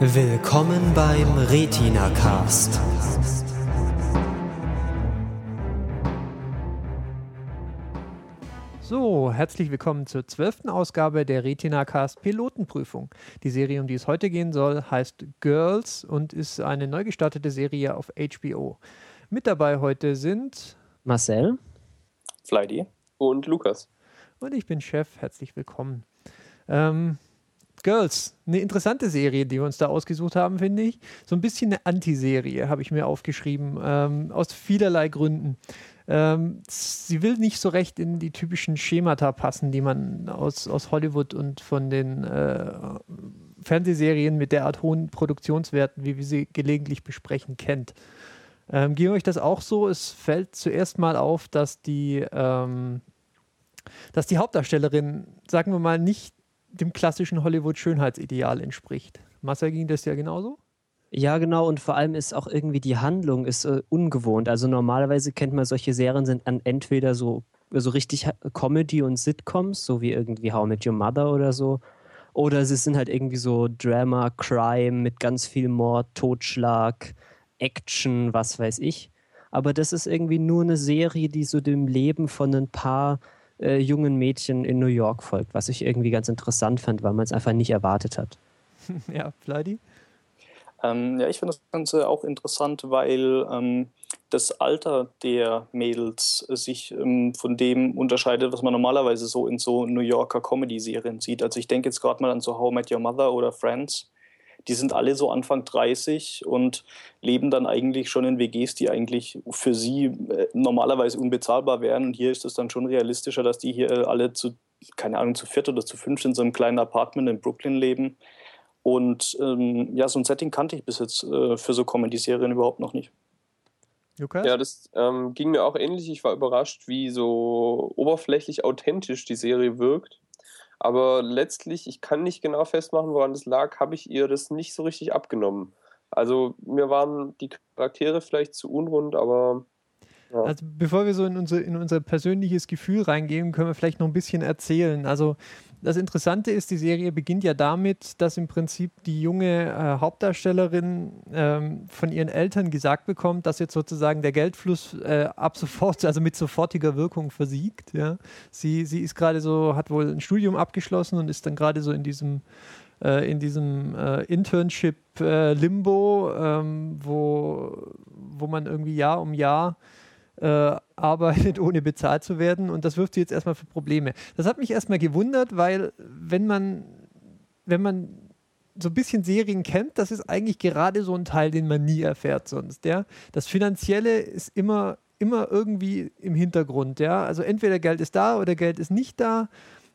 Willkommen beim Retina Cast. So, herzlich willkommen zur zwölften Ausgabe der Retina Cast Pilotenprüfung. Die Serie, um die es heute gehen soll, heißt Girls und ist eine neu gestartete Serie auf HBO. Mit dabei heute sind Marcel, Fleidy und Lukas. Und ich bin Chef. Herzlich willkommen. Ähm, Girls, eine interessante Serie, die wir uns da ausgesucht haben, finde ich. So ein bisschen eine Antiserie, habe ich mir aufgeschrieben, ähm, aus vielerlei Gründen. Ähm, sie will nicht so recht in die typischen Schemata passen, die man aus, aus Hollywood und von den äh, Fernsehserien mit derart hohen Produktionswerten, wie wir sie gelegentlich besprechen, kennt. Ähm, ging euch das auch so? Es fällt zuerst mal auf, dass die, ähm, dass die Hauptdarstellerin, sagen wir mal, nicht dem klassischen Hollywood-Schönheitsideal entspricht. Marcel ging das ja genauso? Ja, genau. Und vor allem ist auch irgendwie die Handlung ist äh, ungewohnt. Also normalerweise kennt man solche Serien sind an entweder so, so richtig Comedy und Sitcoms, so wie irgendwie How I Met Your Mother oder so. Oder sie sind halt irgendwie so Drama, Crime mit ganz viel Mord, Totschlag, Action, was weiß ich. Aber das ist irgendwie nur eine Serie, die so dem Leben von ein paar äh, jungen Mädchen in New York folgt, was ich irgendwie ganz interessant fand, weil man es einfach nicht erwartet hat. ja, Vladi? Ähm, ja, ich finde das Ganze auch interessant, weil ähm, das Alter der Mädels sich ähm, von dem unterscheidet, was man normalerweise so in so New Yorker Comedy-Serien sieht. Also ich denke jetzt gerade mal an so How I Met Your Mother oder Friends die sind alle so Anfang 30 und leben dann eigentlich schon in WGs, die eigentlich für sie äh, normalerweise unbezahlbar wären. Und hier ist es dann schon realistischer, dass die hier alle zu, keine Ahnung, zu viert oder zu fünf in so einem kleinen Apartment in Brooklyn leben. Und ähm, ja, so ein Setting kannte ich bis jetzt äh, für so Comedy-Serien überhaupt noch nicht. Lukas? Ja, das ähm, ging mir auch ähnlich. Ich war überrascht, wie so oberflächlich authentisch die Serie wirkt. Aber letztlich, ich kann nicht genau festmachen, woran das lag, habe ich ihr das nicht so richtig abgenommen. Also mir waren die Charaktere vielleicht zu unrund, aber ja. Also bevor wir so in, unsere, in unser persönliches Gefühl reingehen, können wir vielleicht noch ein bisschen erzählen. Also das Interessante ist, die Serie beginnt ja damit, dass im Prinzip die junge äh, Hauptdarstellerin ähm, von ihren Eltern gesagt bekommt, dass jetzt sozusagen der Geldfluss äh, ab sofort, also mit sofortiger Wirkung versiegt. Ja? Sie, sie ist gerade so, hat wohl ein Studium abgeschlossen und ist dann gerade so in diesem äh, in diesem äh, Internship äh, Limbo, ähm, wo, wo man irgendwie Jahr um Jahr äh, arbeitet, ohne bezahlt zu werden. Und das wirft sie jetzt erstmal für Probleme. Das hat mich erstmal gewundert, weil wenn man, wenn man so ein bisschen Serien kennt, das ist eigentlich gerade so ein Teil, den man nie erfährt sonst. Ja? Das Finanzielle ist immer, immer irgendwie im Hintergrund. Ja? Also entweder Geld ist da oder Geld ist nicht da.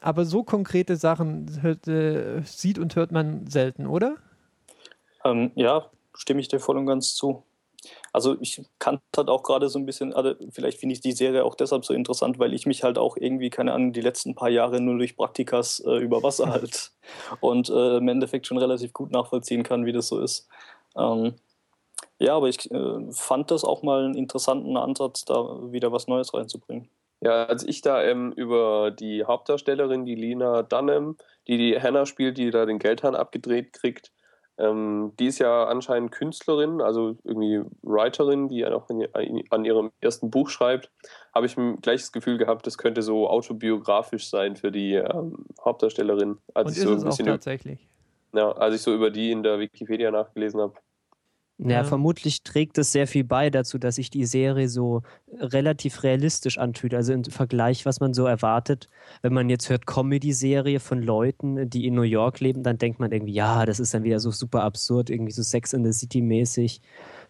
Aber so konkrete Sachen hört, äh, sieht und hört man selten, oder? Ähm, ja, stimme ich dir voll und ganz zu. Also ich kann halt auch gerade so ein bisschen, also vielleicht finde ich die Serie auch deshalb so interessant, weil ich mich halt auch irgendwie, keine Ahnung, die letzten paar Jahre nur durch Praktikas äh, über Wasser halt und äh, im Endeffekt schon relativ gut nachvollziehen kann, wie das so ist. Ähm, ja, aber ich äh, fand das auch mal einen interessanten Ansatz, da wieder was Neues reinzubringen. Ja, als ich da ähm, über die Hauptdarstellerin, die Lina Dunham, die die Hannah spielt, die da den Geldhahn abgedreht kriegt, ähm, die ist ja anscheinend Künstlerin, also irgendwie Writerin, die auch in, an ihrem ersten Buch schreibt. Habe ich gleich das Gefühl gehabt, das könnte so autobiografisch sein für die ähm, Hauptdarstellerin. Als Und ich so ein bisschen tatsächlich. Ja, als ich so über die in der Wikipedia nachgelesen habe. Ja, vermutlich trägt es sehr viel bei dazu, dass sich die Serie so relativ realistisch anfühlt. Also im Vergleich, was man so erwartet. Wenn man jetzt hört Comedy-Serie von Leuten, die in New York leben, dann denkt man irgendwie, ja, das ist dann wieder so super absurd, irgendwie so Sex in the City mäßig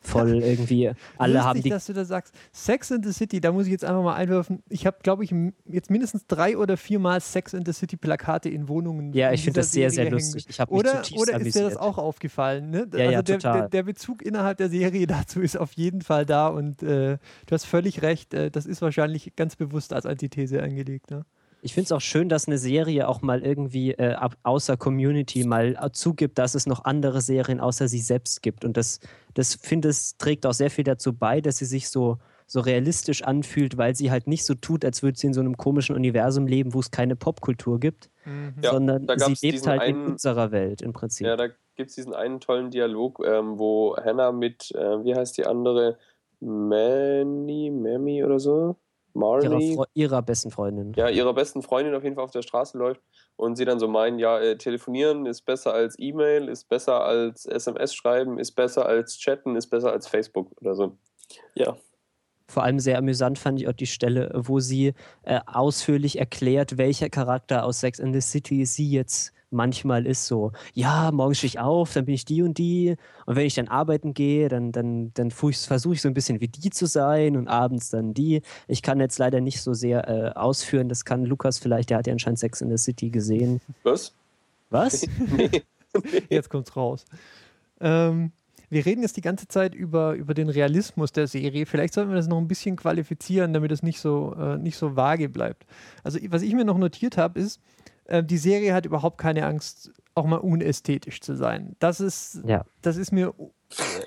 voll irgendwie. Alle Lustig, haben die. dass du da sagst, Sex in the City, da muss ich jetzt einfach mal einwerfen. Ich habe, glaube ich, jetzt mindestens drei oder viermal Sex in the City Plakate in Wohnungen. Ja, ich finde das sehr, sehr lustig. Ich oder oder ist dir das auch aufgefallen? Ne? Ja, also ja, der, total. Der, der, Bezug innerhalb der Serie dazu ist auf jeden Fall da und äh, du hast völlig recht. Äh, das ist wahrscheinlich ganz bewusst als Antithese angelegt. Ne? Ich finde es auch schön, dass eine Serie auch mal irgendwie äh, außer Community mal äh, zugibt, dass es noch andere Serien außer sie selbst gibt. Und das, das finde ich, trägt auch sehr viel dazu bei, dass sie sich so so realistisch anfühlt, weil sie halt nicht so tut, als würde sie in so einem komischen Universum leben, wo es keine Popkultur gibt, mhm. sondern ja, sie lebt halt einen, in unserer Welt im Prinzip. Ja, da gibt es diesen einen tollen Dialog, ähm, wo Hannah mit, äh, wie heißt die andere, Manny, Mammy oder so? Marley. Ihrer, ihrer, besten Freundin. Ja, ihrer besten Freundin auf jeden Fall auf der Straße läuft und sie dann so meinen, ja, äh, telefonieren ist besser als E-Mail, ist besser als SMS schreiben, ist besser als chatten, ist besser als Facebook oder so. Ja. Vor allem sehr amüsant fand ich auch die Stelle, wo sie äh, ausführlich erklärt, welcher Charakter aus Sex in the City sie jetzt manchmal ist so, ja, morgen stehe ich auf, dann bin ich die und die. Und wenn ich dann arbeiten gehe, dann, dann, dann versuche ich so ein bisschen wie die zu sein und abends dann die. Ich kann jetzt leider nicht so sehr äh, ausführen, das kann Lukas vielleicht, der hat ja anscheinend Sex in the City gesehen. Was? Was? Jetzt kommt's raus. Ähm, wir reden jetzt die ganze Zeit über, über den Realismus der Serie. Vielleicht sollten wir das noch ein bisschen qualifizieren, damit es nicht so, äh, nicht so vage bleibt. Also, was ich mir noch notiert habe, ist, äh, die Serie hat überhaupt keine Angst, auch mal unästhetisch zu sein. Das ist, ja. das ist mir,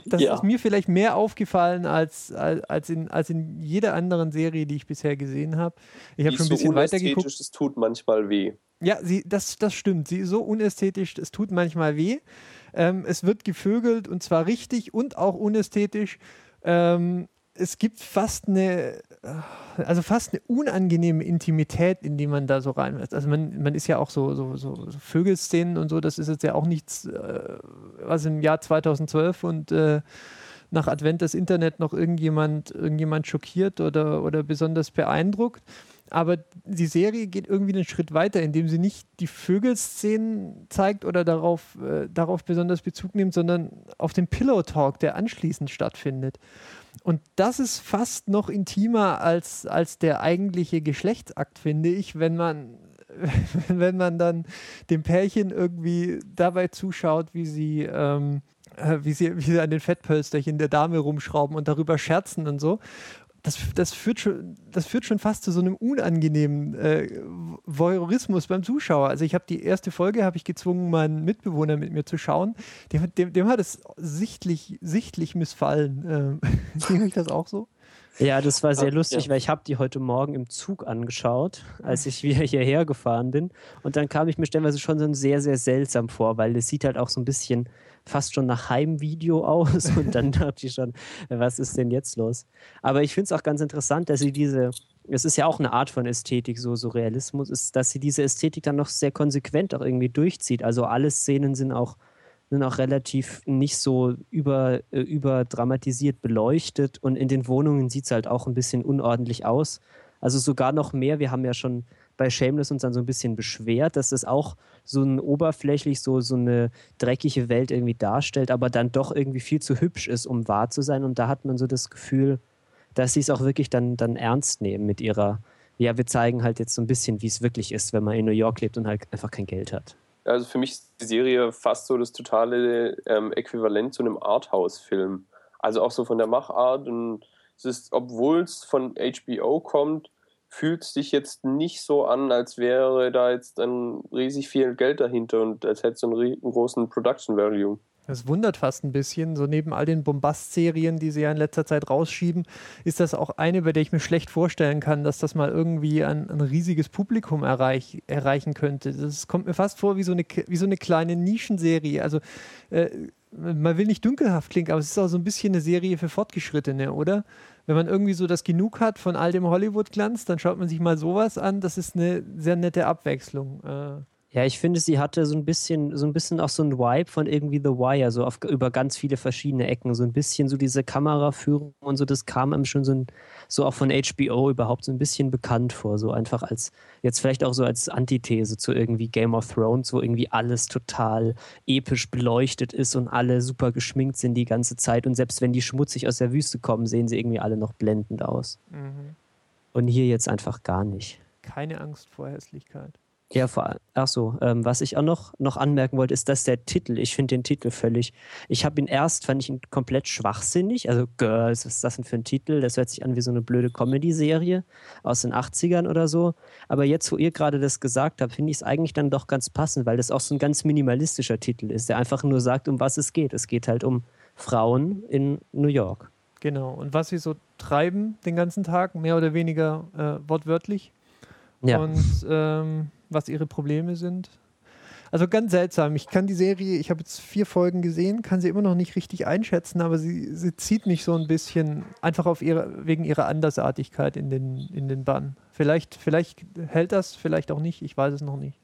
das ja. ist mir vielleicht mehr aufgefallen als, als, als, in, als in jeder anderen Serie, die ich bisher gesehen habe. Ich habe schon ein bisschen so weiter geguckt. Es tut manchmal weh. Ja, sie, das, das stimmt. Sie ist so unästhetisch, es tut manchmal weh. Ähm, es wird gevögelt und zwar richtig und auch unästhetisch. Ähm, es gibt fast eine, also fast eine unangenehme Intimität, in die man da so rein Also man, man ist ja auch so, so, so, Vögelszenen und so, das ist jetzt ja auch nichts, äh, was im Jahr 2012 und äh, nach Advent das Internet noch irgendjemand, irgendjemand schockiert oder, oder besonders beeindruckt. Aber die Serie geht irgendwie einen Schritt weiter, indem sie nicht die Vögelszenen zeigt oder darauf, äh, darauf besonders Bezug nimmt, sondern auf den Pillow Talk, der anschließend stattfindet. Und das ist fast noch intimer als, als der eigentliche Geschlechtsakt, finde ich, wenn man, wenn man dann dem Pärchen irgendwie dabei zuschaut, wie sie, ähm, äh, wie sie, wie sie an den Fettpölsterchen der Dame rumschrauben und darüber scherzen und so das, das, führt schon, das führt schon fast zu so einem unangenehmen äh, Voyeurismus beim Zuschauer. Also ich habe die erste Folge, habe ich gezwungen, meinen Mitbewohner mit mir zu schauen. Dem, dem, dem hat es sichtlich, sichtlich missfallen. Ähm, ich das auch so? Ja, das war sehr lustig, ja. weil ich habe die heute Morgen im Zug angeschaut, als ich wieder hierher gefahren bin. Und dann kam ich mir stellenweise schon so sehr, sehr seltsam vor, weil es sieht halt auch so ein bisschen fast schon nach Heimvideo aus und dann dachte ich schon, was ist denn jetzt los? Aber ich finde es auch ganz interessant, dass sie diese, es ist ja auch eine Art von Ästhetik, so, so Realismus, ist, dass sie diese Ästhetik dann noch sehr konsequent auch irgendwie durchzieht. Also alle Szenen sind auch sind auch relativ nicht so über, äh, überdramatisiert beleuchtet und in den Wohnungen sieht es halt auch ein bisschen unordentlich aus. Also sogar noch mehr, wir haben ja schon bei Shameless uns dann so ein bisschen beschwert, dass das auch so ein oberflächlich so, so eine dreckige Welt irgendwie darstellt, aber dann doch irgendwie viel zu hübsch ist, um wahr zu sein. Und da hat man so das Gefühl, dass sie es auch wirklich dann, dann ernst nehmen mit ihrer, ja, wir zeigen halt jetzt so ein bisschen, wie es wirklich ist, wenn man in New York lebt und halt einfach kein Geld hat. Also für mich ist die Serie fast so das totale ähm, Äquivalent zu einem Arthouse-Film. Also auch so von der Machart und es ist, obwohl es von HBO kommt, fühlt sich jetzt nicht so an, als wäre da jetzt ein riesig viel Geld dahinter und als hätte es einen, einen großen Production Value. Das wundert fast ein bisschen. So neben all den Bombast-Serien, die sie ja in letzter Zeit rausschieben, ist das auch eine, bei der ich mir schlecht vorstellen kann, dass das mal irgendwie ein, ein riesiges Publikum erreich, erreichen könnte. Das kommt mir fast vor wie so eine, wie so eine kleine Nischenserie. Also äh, man will nicht dünkelhaft klingen, aber es ist auch so ein bisschen eine Serie für Fortgeschrittene, oder? Wenn man irgendwie so das Genug hat von all dem Hollywood-Glanz, dann schaut man sich mal sowas an. Das ist eine sehr nette Abwechslung. Äh. Ja, ich finde, sie hatte so ein bisschen, so ein bisschen auch so ein Vibe von irgendwie The Wire, so auf, über ganz viele verschiedene Ecken. So ein bisschen so diese Kameraführung und so, das kam einem schon so, ein, so auch von HBO überhaupt so ein bisschen bekannt vor. So einfach als, jetzt vielleicht auch so als Antithese zu irgendwie Game of Thrones, wo irgendwie alles total episch beleuchtet ist und alle super geschminkt sind die ganze Zeit. Und selbst wenn die schmutzig aus der Wüste kommen, sehen sie irgendwie alle noch blendend aus. Mhm. Und hier jetzt einfach gar nicht. Keine Angst vor Hässlichkeit. Ja, vor ach so, ähm, was ich auch noch, noch anmerken wollte, ist, dass der Titel, ich finde den Titel völlig, ich habe ihn erst, fand ich ihn komplett schwachsinnig, also Girls, was ist das denn für ein Titel? Das hört sich an wie so eine blöde Comedy-Serie aus den 80ern oder so, aber jetzt, wo ihr gerade das gesagt habt, finde ich es eigentlich dann doch ganz passend, weil das auch so ein ganz minimalistischer Titel ist, der einfach nur sagt, um was es geht. Es geht halt um Frauen in New York. Genau, und was sie so treiben den ganzen Tag, mehr oder weniger äh, wortwörtlich. Ja. Und ähm, was ihre Probleme sind. Also ganz seltsam. Ich kann die Serie, ich habe jetzt vier Folgen gesehen, kann sie immer noch nicht richtig einschätzen, aber sie, sie zieht mich so ein bisschen einfach auf ihre, wegen ihrer Andersartigkeit in den, in den Bann. Vielleicht, vielleicht hält das, vielleicht auch nicht, ich weiß es noch nicht.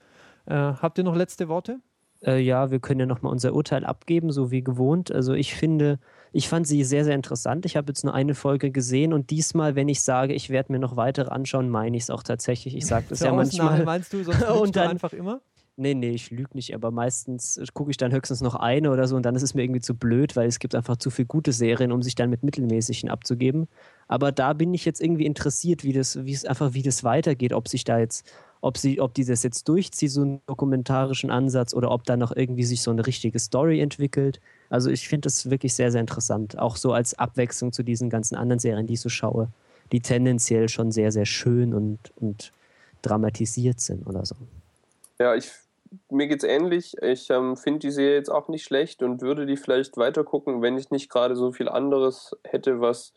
Äh, habt ihr noch letzte Worte? Äh, ja, wir können ja nochmal unser Urteil abgeben, so wie gewohnt. Also ich finde, ich fand sie sehr, sehr interessant. Ich habe jetzt nur eine Folge gesehen und diesmal, wenn ich sage, ich werde mir noch weitere anschauen, meine ich es auch tatsächlich. Ich sage das ja manchmal. meinst du, sonst Und du dann- einfach immer? Nee, nee, ich lüge nicht, aber meistens gucke ich dann höchstens noch eine oder so und dann ist es mir irgendwie zu blöd, weil es gibt einfach zu viel gute Serien, um sich dann mit mittelmäßigen abzugeben. Aber da bin ich jetzt irgendwie interessiert, wie das, wie es einfach, wie das weitergeht, ob sich da jetzt, ob sie, ob die das jetzt durchzieht, so einen dokumentarischen Ansatz, oder ob da noch irgendwie sich so eine richtige Story entwickelt. Also ich finde das wirklich sehr, sehr interessant. Auch so als Abwechslung zu diesen ganzen anderen Serien, die ich so schaue, die tendenziell schon sehr, sehr schön und, und dramatisiert sind oder so. Ja, ich, mir geht's ähnlich. Ich ähm, finde die Serie jetzt auch nicht schlecht und würde die vielleicht weiter gucken, wenn ich nicht gerade so viel anderes hätte, was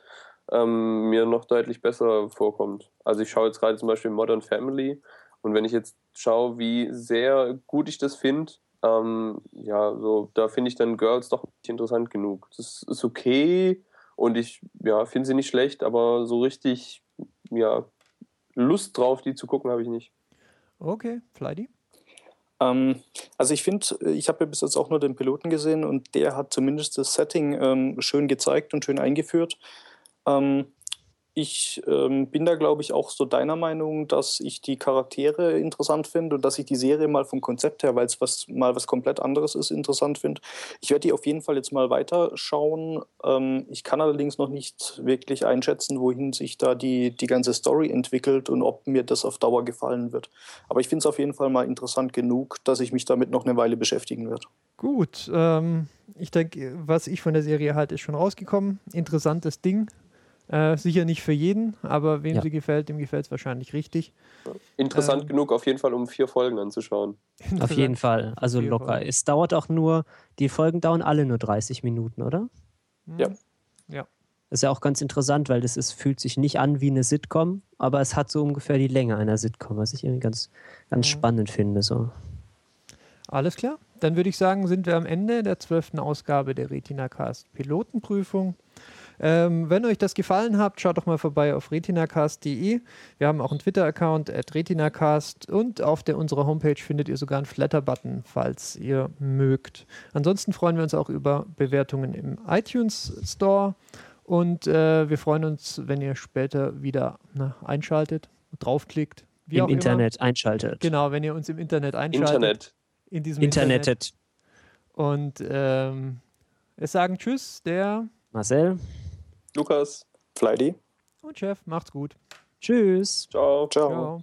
ähm, mir noch deutlich besser vorkommt. Also ich schaue jetzt gerade zum Beispiel Modern Family und wenn ich jetzt schaue, wie sehr gut ich das finde, ähm, ja, so da finde ich dann Girls doch nicht interessant genug. Das ist okay und ich ja, finde sie nicht schlecht, aber so richtig ja, Lust drauf, die zu gucken, habe ich nicht. Okay, Fleidy. Ähm, also ich finde, ich habe ja bis jetzt auch nur den Piloten gesehen und der hat zumindest das Setting ähm, schön gezeigt und schön eingeführt. Ähm, ich ähm, bin da, glaube ich, auch so deiner Meinung, dass ich die Charaktere interessant finde und dass ich die Serie mal vom Konzept her, weil es was, mal was komplett anderes ist, interessant finde. Ich werde die auf jeden Fall jetzt mal weiterschauen. Ähm, ich kann allerdings noch nicht wirklich einschätzen, wohin sich da die, die ganze Story entwickelt und ob mir das auf Dauer gefallen wird. Aber ich finde es auf jeden Fall mal interessant genug, dass ich mich damit noch eine Weile beschäftigen werde. Gut, ähm, ich denke, was ich von der Serie halte, ist schon rausgekommen. Interessantes Ding. Äh, sicher nicht für jeden, aber wem Ja. sie gefällt, dem gefällt es wahrscheinlich richtig. Interessant Ähm. genug, auf jeden Fall, um vier Folgen anzuschauen. Auf jeden Fall. Also locker. Folgen. Es dauert auch nur, die Folgen dauern alle nur 30 Minuten, oder? Ja. Das ist ja auch ganz interessant, weil das ist, fühlt sich nicht an wie eine Sitcom, aber es hat so ungefähr die Länge einer Sitcom, was ich irgendwie ganz, ganz Mhm. spannend finde. So. Alles klar. Dann würde ich sagen, sind wir am Ende der zwölften Ausgabe der RetinaCast Pilotenprüfung. Ähm, wenn euch das gefallen hat, schaut doch mal vorbei auf retinacast.de. Wir haben auch einen Twitter-Account at retinacast und auf der, unserer Homepage findet ihr sogar einen Flatter-Button, falls ihr mögt. Ansonsten freuen wir uns auch über Bewertungen im iTunes Store und äh, wir freuen uns, wenn ihr später wieder na, einschaltet, draufklickt. Wie Im auch Internet einschaltet. Immer. Genau, wenn ihr uns im Internet einschaltet. Internet. In diesem Internet. Internetet. Und ähm, wir sagen Tschüss, der Marcel, Lukas, Fleidy. und Chef. Macht's gut. tschüss. ciao. Ciao. Ciao.